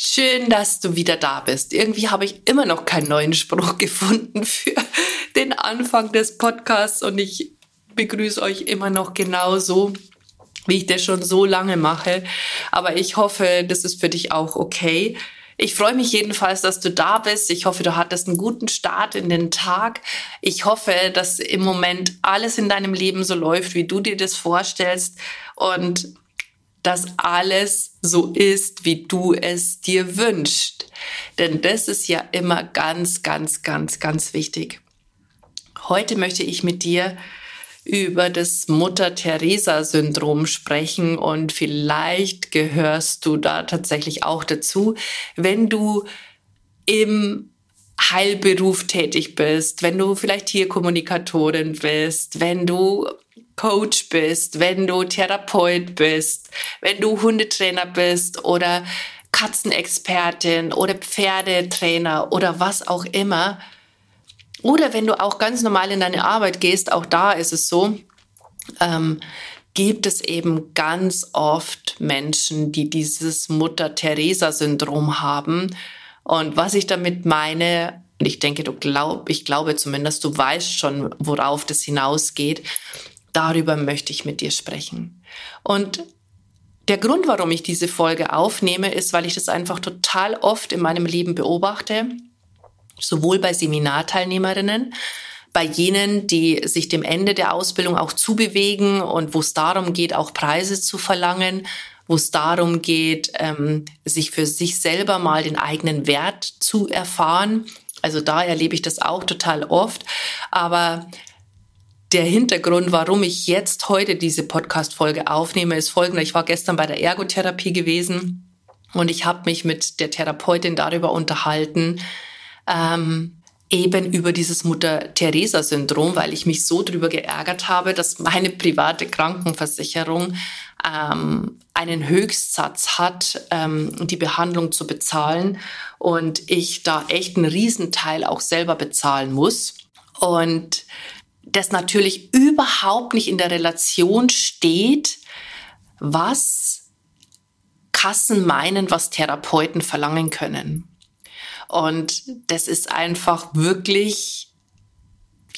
schön, dass du wieder da bist. Irgendwie habe ich immer noch keinen neuen Spruch gefunden für den Anfang des Podcasts und ich begrüße euch immer noch genauso, wie ich das schon so lange mache. Aber ich hoffe, das ist für dich auch okay. Ich freue mich jedenfalls, dass du da bist. Ich hoffe, du hattest einen guten Start in den Tag. Ich hoffe, dass im Moment alles in deinem Leben so läuft, wie du dir das vorstellst und dass alles so ist, wie du es dir wünschst. Denn das ist ja immer ganz, ganz, ganz, ganz wichtig. Heute möchte ich mit dir über das Mutter-Theresa-Syndrom sprechen und vielleicht gehörst du da tatsächlich auch dazu, wenn du im Heilberuf tätig bist, wenn du vielleicht Tierkommunikatorin bist, wenn du Coach bist, wenn du Therapeut bist, wenn du Hundetrainer bist oder Katzenexpertin oder Pferdetrainer oder was auch immer, oder wenn du auch ganz normal in deine Arbeit gehst, auch da ist es so, ähm, gibt es eben ganz oft Menschen, die dieses Mutter-Theresa-Syndrom haben. Und was ich damit meine, ich denke, du glaub, ich glaube zumindest, du weißt schon, worauf das hinausgeht. Darüber möchte ich mit dir sprechen. Und der Grund, warum ich diese Folge aufnehme, ist, weil ich das einfach total oft in meinem Leben beobachte sowohl bei Seminarteilnehmerinnen, bei jenen, die sich dem Ende der Ausbildung auch zubewegen und wo es darum geht, auch Preise zu verlangen, wo es darum geht, ähm, sich für sich selber mal den eigenen Wert zu erfahren. Also da erlebe ich das auch total oft. Aber der Hintergrund, warum ich jetzt heute diese Podcast-Folge aufnehme, ist folgender. Ich war gestern bei der Ergotherapie gewesen und ich habe mich mit der Therapeutin darüber unterhalten, ähm, eben über dieses Mutter-Theresa-Syndrom, weil ich mich so drüber geärgert habe, dass meine private Krankenversicherung ähm, einen Höchstsatz hat, ähm, die Behandlung zu bezahlen und ich da echt einen Riesenteil auch selber bezahlen muss. Und das natürlich überhaupt nicht in der Relation steht, was Kassen meinen, was Therapeuten verlangen können. Und das ist einfach wirklich,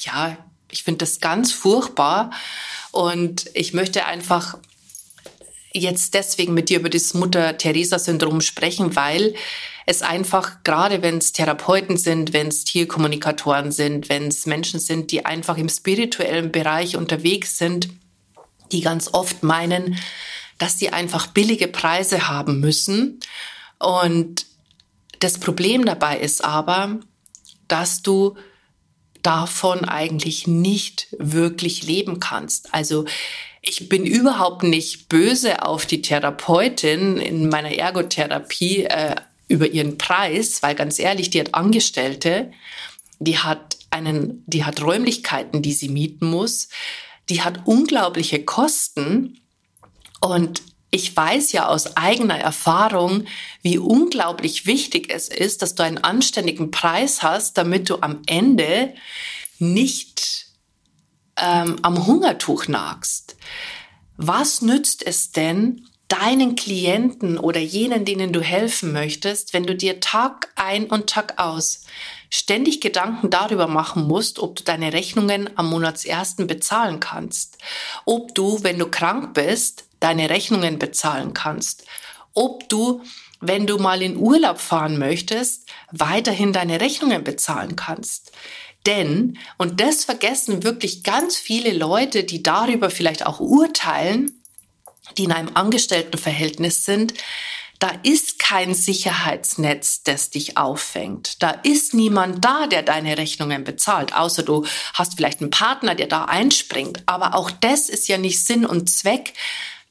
ja, ich finde das ganz furchtbar. Und ich möchte einfach jetzt deswegen mit dir über das Mutter-Theresa-Syndrom sprechen, weil es einfach, gerade wenn es Therapeuten sind, wenn es Tierkommunikatoren sind, wenn es Menschen sind, die einfach im spirituellen Bereich unterwegs sind, die ganz oft meinen, dass sie einfach billige Preise haben müssen. Und das Problem dabei ist aber, dass du davon eigentlich nicht wirklich leben kannst. Also ich bin überhaupt nicht böse auf die Therapeutin in meiner Ergotherapie äh, über ihren Preis, weil ganz ehrlich, die hat Angestellte, die hat einen, die hat Räumlichkeiten, die sie mieten muss, die hat unglaubliche Kosten und ich weiß ja aus eigener Erfahrung, wie unglaublich wichtig es ist, dass du einen anständigen Preis hast, damit du am Ende nicht ähm, am Hungertuch nagst. Was nützt es denn deinen Klienten oder jenen, denen du helfen möchtest, wenn du dir Tag ein und Tag aus ständig Gedanken darüber machen musst, ob du deine Rechnungen am Monatsersten bezahlen kannst, ob du, wenn du krank bist, deine Rechnungen bezahlen kannst. Ob du, wenn du mal in Urlaub fahren möchtest, weiterhin deine Rechnungen bezahlen kannst. Denn, und das vergessen wirklich ganz viele Leute, die darüber vielleicht auch urteilen, die in einem Angestelltenverhältnis sind, da ist kein Sicherheitsnetz, das dich auffängt. Da ist niemand da, der deine Rechnungen bezahlt, außer du hast vielleicht einen Partner, der da einspringt. Aber auch das ist ja nicht Sinn und Zweck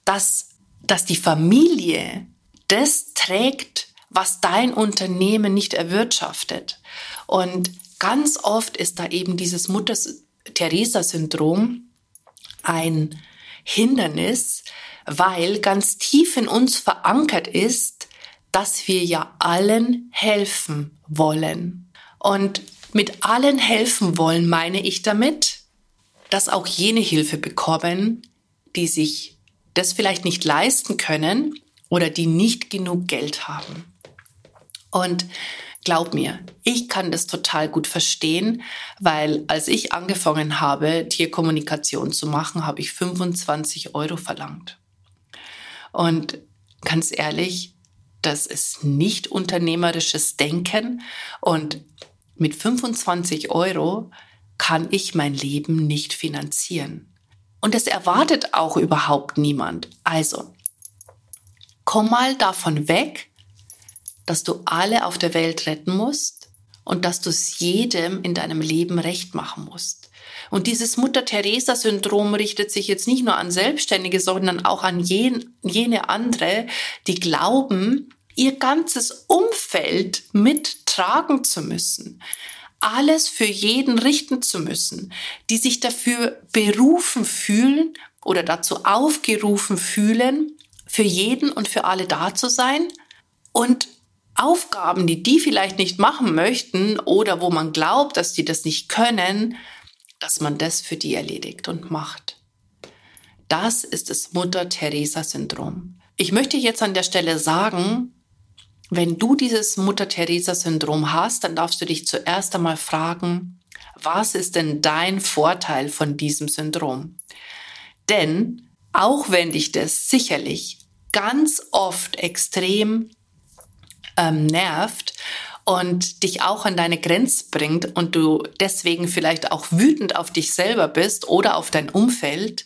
dass, dass die Familie das trägt, was dein Unternehmen nicht erwirtschaftet. Und ganz oft ist da eben dieses Mutter-Theresa-Syndrom ein Hindernis, weil ganz tief in uns verankert ist, dass wir ja allen helfen wollen. Und mit allen helfen wollen meine ich damit, dass auch jene Hilfe bekommen, die sich das vielleicht nicht leisten können oder die nicht genug Geld haben. Und glaub mir, ich kann das total gut verstehen, weil als ich angefangen habe, Tierkommunikation zu machen, habe ich 25 Euro verlangt. Und ganz ehrlich, das ist nicht unternehmerisches Denken und mit 25 Euro kann ich mein Leben nicht finanzieren. Und das erwartet auch überhaupt niemand. Also, komm mal davon weg, dass du alle auf der Welt retten musst und dass du es jedem in deinem Leben recht machen musst. Und dieses Mutter-Theresa-Syndrom richtet sich jetzt nicht nur an Selbstständige, sondern auch an jen, jene andere, die glauben, ihr ganzes Umfeld mittragen zu müssen, alles für jeden richten zu müssen, die sich dafür berufen fühlen oder dazu aufgerufen fühlen, für jeden und für alle da zu sein und Aufgaben, die die vielleicht nicht machen möchten oder wo man glaubt, dass die das nicht können, dass man das für die erledigt und macht. Das ist das Mutter-Theresa-Syndrom. Ich möchte jetzt an der Stelle sagen, wenn du dieses Mutter-Theresa-Syndrom hast, dann darfst du dich zuerst einmal fragen, was ist denn dein Vorteil von diesem Syndrom? Denn auch wenn dich das sicherlich ganz oft extrem ähm, nervt und dich auch an deine Grenze bringt und du deswegen vielleicht auch wütend auf dich selber bist oder auf dein Umfeld,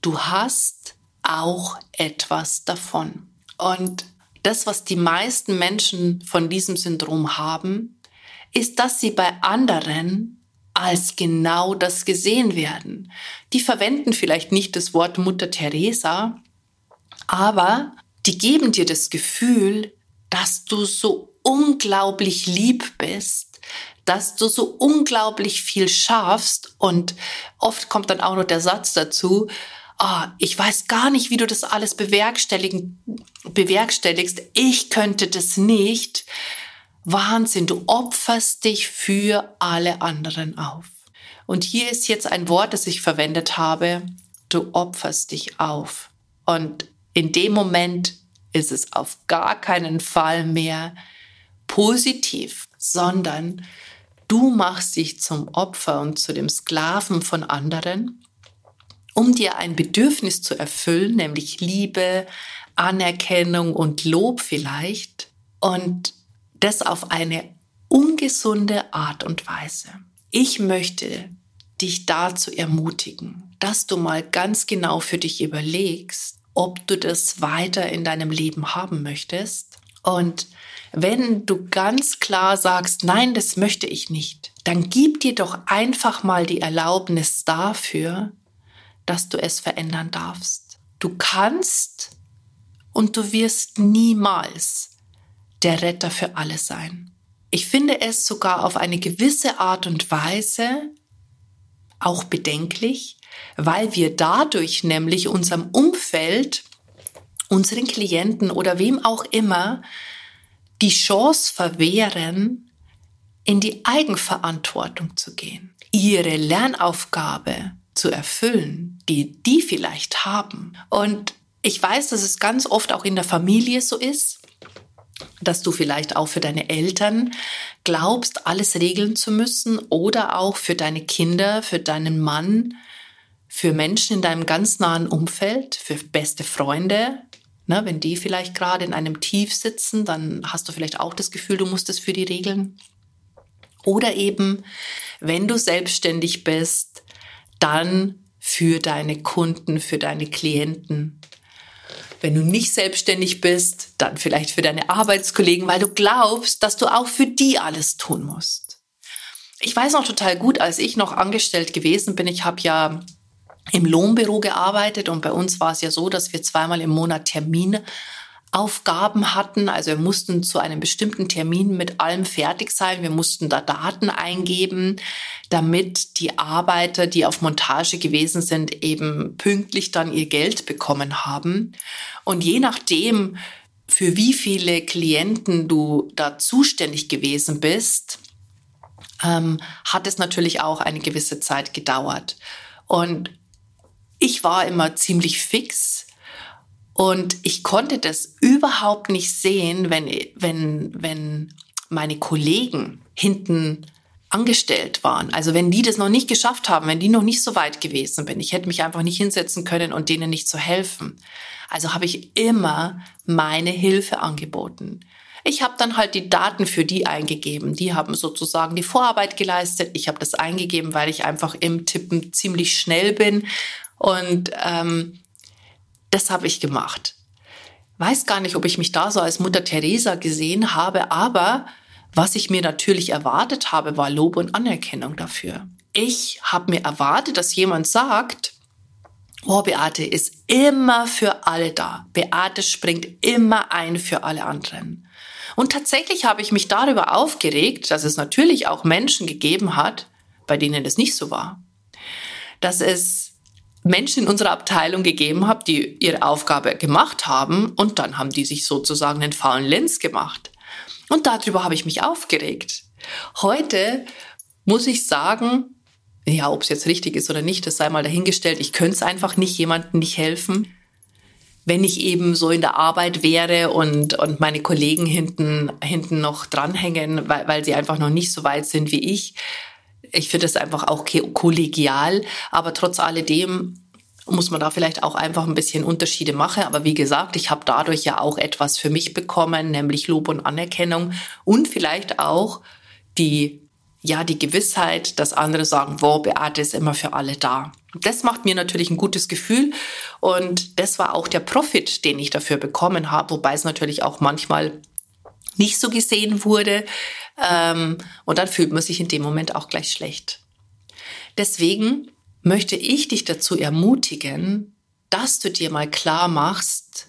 du hast auch etwas davon. Und das, was die meisten Menschen von diesem Syndrom haben, ist, dass sie bei anderen als genau das gesehen werden. Die verwenden vielleicht nicht das Wort Mutter Teresa, aber die geben dir das Gefühl, dass du so unglaublich lieb bist, dass du so unglaublich viel schaffst und oft kommt dann auch noch der Satz dazu, oh, ich weiß gar nicht, wie du das alles bewerkstelligen, bewerkstelligst. Ich könnte das nicht. Wahnsinn, du opferst dich für alle anderen auf. Und hier ist jetzt ein Wort, das ich verwendet habe. Du opferst dich auf. Und in dem Moment ist es auf gar keinen Fall mehr positiv, sondern du machst dich zum Opfer und zu dem Sklaven von anderen um dir ein Bedürfnis zu erfüllen, nämlich Liebe, Anerkennung und Lob vielleicht. Und das auf eine ungesunde Art und Weise. Ich möchte dich dazu ermutigen, dass du mal ganz genau für dich überlegst, ob du das weiter in deinem Leben haben möchtest. Und wenn du ganz klar sagst, nein, das möchte ich nicht, dann gib dir doch einfach mal die Erlaubnis dafür, dass du es verändern darfst. Du kannst und du wirst niemals der Retter für alle sein. Ich finde es sogar auf eine gewisse Art und Weise auch bedenklich, weil wir dadurch nämlich unserem Umfeld, unseren Klienten oder wem auch immer die Chance verwehren, in die Eigenverantwortung zu gehen, ihre Lernaufgabe zu erfüllen, die die vielleicht haben. Und ich weiß, dass es ganz oft auch in der Familie so ist, dass du vielleicht auch für deine Eltern glaubst, alles regeln zu müssen oder auch für deine Kinder, für deinen Mann, für Menschen in deinem ganz nahen Umfeld, für beste Freunde. Ne, wenn die vielleicht gerade in einem Tief sitzen, dann hast du vielleicht auch das Gefühl, du musst es für die regeln. Oder eben, wenn du selbstständig bist, dann für deine Kunden, für deine Klienten. Wenn du nicht selbstständig bist, dann vielleicht für deine Arbeitskollegen, weil du glaubst, dass du auch für die alles tun musst. Ich weiß noch total gut, als ich noch angestellt gewesen bin, ich habe ja im Lohnbüro gearbeitet und bei uns war es ja so, dass wir zweimal im Monat Termine Aufgaben hatten. Also wir mussten zu einem bestimmten Termin mit allem fertig sein. Wir mussten da Daten eingeben, damit die Arbeiter, die auf Montage gewesen sind, eben pünktlich dann ihr Geld bekommen haben. Und je nachdem, für wie viele Klienten du da zuständig gewesen bist, ähm, hat es natürlich auch eine gewisse Zeit gedauert. Und ich war immer ziemlich fix und ich konnte das überhaupt nicht sehen, wenn, wenn, wenn meine Kollegen hinten angestellt waren. Also wenn die das noch nicht geschafft haben, wenn die noch nicht so weit gewesen bin, ich hätte mich einfach nicht hinsetzen können und denen nicht zu helfen. Also habe ich immer meine Hilfe angeboten. Ich habe dann halt die Daten für die eingegeben. Die haben sozusagen die Vorarbeit geleistet. Ich habe das eingegeben, weil ich einfach im Tippen ziemlich schnell bin. Und ähm, das habe ich gemacht. Weiß gar nicht, ob ich mich da so als Mutter Teresa gesehen habe, aber was ich mir natürlich erwartet habe, war Lob und Anerkennung dafür. Ich habe mir erwartet, dass jemand sagt, oh, Beate ist immer für alle da. Beate springt immer ein für alle anderen. Und tatsächlich habe ich mich darüber aufgeregt, dass es natürlich auch Menschen gegeben hat, bei denen das nicht so war. Dass es Menschen in unserer Abteilung gegeben habe, die ihre Aufgabe gemacht haben und dann haben die sich sozusagen den faulen Lenz gemacht. Und darüber habe ich mich aufgeregt. Heute muss ich sagen, ja, ob es jetzt richtig ist oder nicht, das sei mal dahingestellt. Ich könnte es einfach nicht jemandem nicht helfen. Wenn ich eben so in der Arbeit wäre und, und meine Kollegen hinten, hinten noch dranhängen, weil, weil sie einfach noch nicht so weit sind wie ich, ich finde es einfach auch kollegial, aber trotz alledem muss man da vielleicht auch einfach ein bisschen Unterschiede machen. Aber wie gesagt, ich habe dadurch ja auch etwas für mich bekommen, nämlich Lob und Anerkennung und vielleicht auch die ja, die Gewissheit, dass andere sagen, wow, Beate ist immer für alle da. Das macht mir natürlich ein gutes Gefühl und das war auch der Profit, den ich dafür bekommen habe, wobei es natürlich auch manchmal nicht so gesehen wurde. Ähm, und dann fühlt man sich in dem Moment auch gleich schlecht. Deswegen möchte ich dich dazu ermutigen, dass du dir mal klar machst,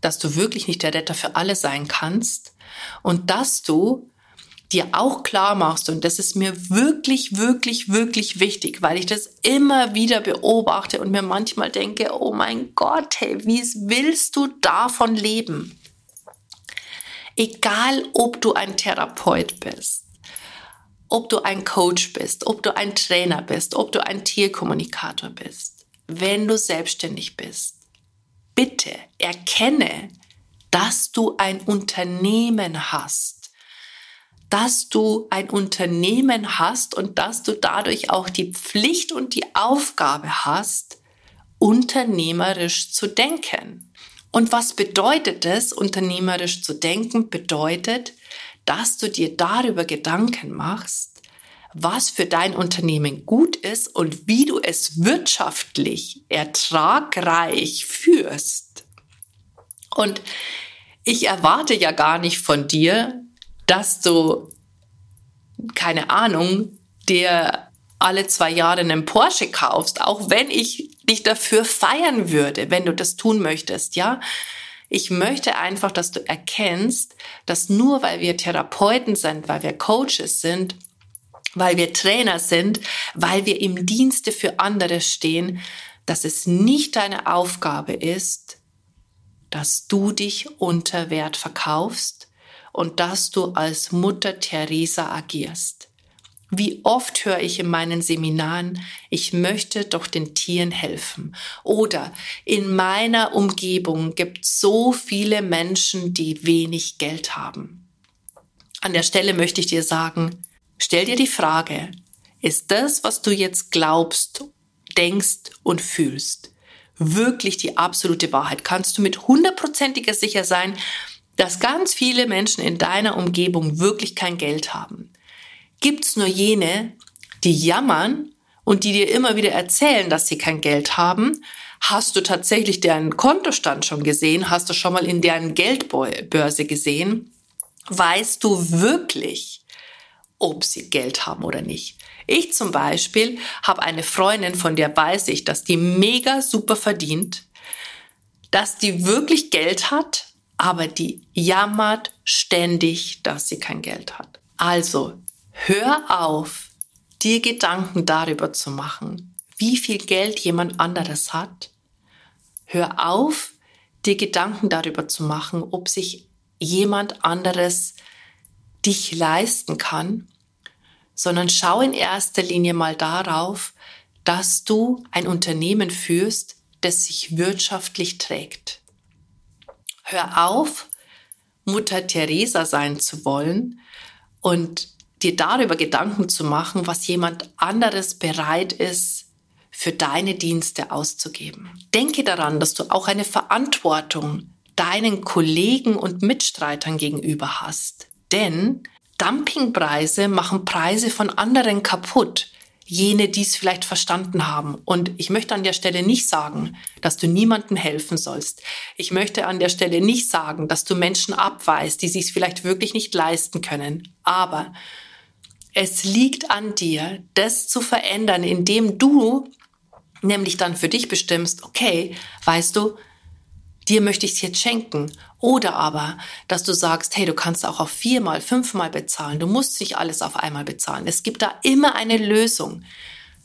dass du wirklich nicht der Retter für alle sein kannst und dass du dir auch klar machst, und das ist mir wirklich, wirklich, wirklich wichtig, weil ich das immer wieder beobachte und mir manchmal denke, oh mein Gott, hey, wie willst du davon leben? Egal, ob du ein Therapeut bist, ob du ein Coach bist, ob du ein Trainer bist, ob du ein Tierkommunikator bist, wenn du selbstständig bist, bitte erkenne, dass du ein Unternehmen hast, dass du ein Unternehmen hast und dass du dadurch auch die Pflicht und die Aufgabe hast, unternehmerisch zu denken. Und was bedeutet es, unternehmerisch zu denken? Bedeutet, dass du dir darüber Gedanken machst, was für dein Unternehmen gut ist und wie du es wirtschaftlich ertragreich führst. Und ich erwarte ja gar nicht von dir, dass du, keine Ahnung, dir alle zwei Jahre einen Porsche kaufst, auch wenn ich dich dafür feiern würde, wenn du das tun möchtest, ja. Ich möchte einfach, dass du erkennst, dass nur weil wir Therapeuten sind, weil wir Coaches sind, weil wir Trainer sind, weil wir im Dienste für andere stehen, dass es nicht deine Aufgabe ist, dass du dich unter Wert verkaufst und dass du als Mutter Teresa agierst. Wie oft höre ich in meinen Seminaren, ich möchte doch den Tieren helfen. Oder in meiner Umgebung gibt so viele Menschen, die wenig Geld haben. An der Stelle möchte ich dir sagen, stell dir die Frage, ist das, was du jetzt glaubst, denkst und fühlst, wirklich die absolute Wahrheit? Kannst du mit hundertprozentiger sicher sein, dass ganz viele Menschen in deiner Umgebung wirklich kein Geld haben? Gibt's nur jene, die jammern und die dir immer wieder erzählen, dass sie kein Geld haben. Hast du tatsächlich deren Kontostand schon gesehen? Hast du schon mal in deren Geldbörse gesehen? Weißt du wirklich, ob sie Geld haben oder nicht? Ich zum Beispiel habe eine Freundin, von der weiß ich, dass die mega super verdient, dass die wirklich Geld hat, aber die jammert ständig, dass sie kein Geld hat. Also, hör auf, dir Gedanken darüber zu machen, wie viel Geld jemand anderes hat. Hör auf, dir Gedanken darüber zu machen, ob sich jemand anderes dich leisten kann, sondern schau in erster Linie mal darauf, dass du ein Unternehmen führst, das sich wirtschaftlich trägt. Hör auf, Mutter Teresa sein zu wollen und dir darüber Gedanken zu machen, was jemand anderes bereit ist, für deine Dienste auszugeben. Denke daran, dass du auch eine Verantwortung deinen Kollegen und Mitstreitern gegenüber hast. Denn Dumpingpreise machen Preise von anderen kaputt jene, die es vielleicht verstanden haben. Und ich möchte an der Stelle nicht sagen, dass du niemandem helfen sollst. Ich möchte an der Stelle nicht sagen, dass du Menschen abweist, die sich vielleicht wirklich nicht leisten können. Aber es liegt an dir, das zu verändern, indem du nämlich dann für dich bestimmst, okay, weißt du, dir möchte ich es jetzt schenken. Oder aber, dass du sagst, hey, du kannst auch auf viermal, fünfmal bezahlen. Du musst nicht alles auf einmal bezahlen. Es gibt da immer eine Lösung.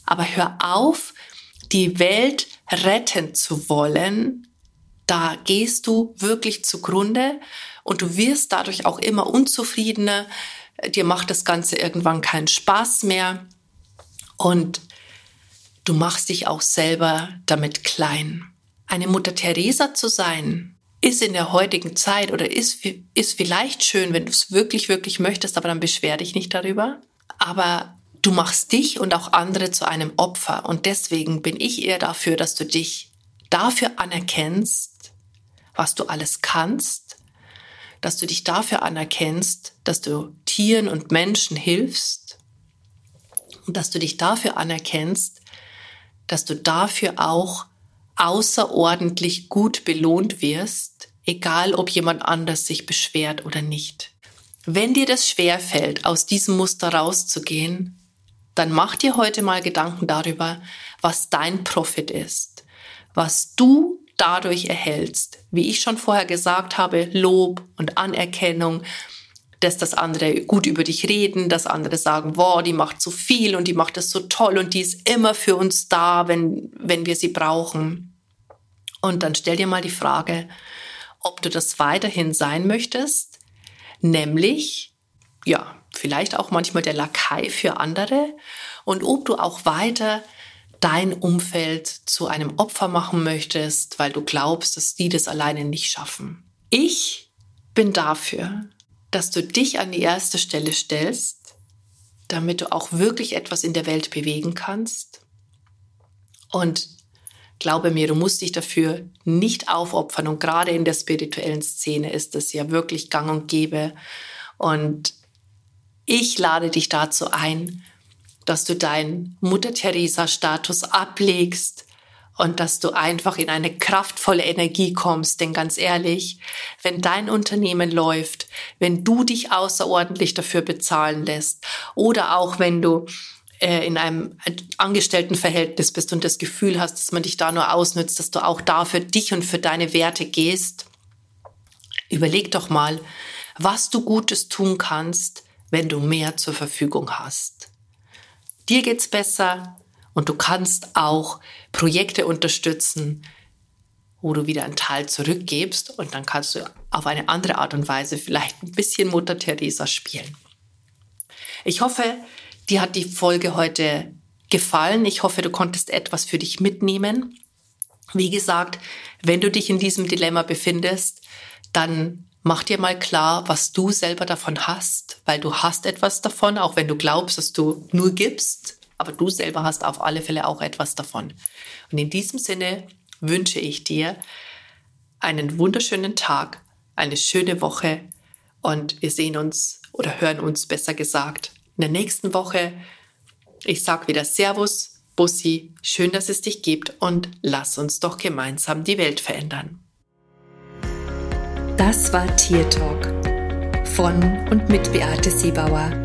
Aber hör auf, die Welt retten zu wollen. Da gehst du wirklich zugrunde und du wirst dadurch auch immer unzufriedener. Dir macht das Ganze irgendwann keinen Spaß mehr und du machst dich auch selber damit klein. Eine Mutter Teresa zu sein, ist in der heutigen Zeit oder ist, ist vielleicht schön, wenn du es wirklich, wirklich möchtest, aber dann beschwer dich nicht darüber. Aber du machst dich und auch andere zu einem Opfer. Und deswegen bin ich eher dafür, dass du dich dafür anerkennst, was du alles kannst, dass du dich dafür anerkennst, dass du Tieren und Menschen hilfst und dass du dich dafür anerkennst, dass du dafür auch außerordentlich gut belohnt wirst, egal ob jemand anders sich beschwert oder nicht. Wenn dir das schwer fällt, aus diesem Muster rauszugehen, dann mach dir heute mal Gedanken darüber, was dein Profit ist, was du dadurch erhältst. Wie ich schon vorher gesagt habe, Lob und Anerkennung, dass das andere gut über dich reden, dass andere sagen, wow, die macht so viel und die macht das so toll und die ist immer für uns da, wenn, wenn wir sie brauchen. Und dann stell dir mal die Frage, ob du das weiterhin sein möchtest, nämlich, ja, vielleicht auch manchmal der Lakai für andere und ob du auch weiter dein Umfeld zu einem Opfer machen möchtest, weil du glaubst, dass die das alleine nicht schaffen. Ich bin dafür, dass du dich an die erste Stelle stellst, damit du auch wirklich etwas in der Welt bewegen kannst. Und glaube mir, du musst dich dafür nicht aufopfern. Und gerade in der spirituellen Szene ist es ja wirklich gang und gäbe. Und ich lade dich dazu ein, dass du deinen Mutter-Teresa-Status ablegst und dass du einfach in eine kraftvolle Energie kommst. Denn ganz ehrlich, wenn dein Unternehmen läuft, wenn du dich außerordentlich dafür bezahlen lässt oder auch wenn du äh, in einem Angestelltenverhältnis bist und das Gefühl hast, dass man dich da nur ausnützt, dass du auch da für dich und für deine Werte gehst, überleg doch mal, was du Gutes tun kannst, wenn du mehr zur Verfügung hast. Dir geht's besser, und du kannst auch Projekte unterstützen, wo du wieder einen Teil zurückgibst und dann kannst du auf eine andere Art und Weise vielleicht ein bisschen Mutter Teresa spielen. Ich hoffe, dir hat die Folge heute gefallen. Ich hoffe, du konntest etwas für dich mitnehmen. Wie gesagt, wenn du dich in diesem Dilemma befindest, dann mach dir mal klar, was du selber davon hast, weil du hast etwas davon, auch wenn du glaubst, dass du nur gibst aber du selber hast auf alle Fälle auch etwas davon. Und in diesem Sinne wünsche ich dir einen wunderschönen Tag, eine schöne Woche und wir sehen uns oder hören uns besser gesagt in der nächsten Woche. Ich sage wieder Servus, Bussi, schön, dass es dich gibt und lass uns doch gemeinsam die Welt verändern. Das war Tier Talk von und mit Beate Siebauer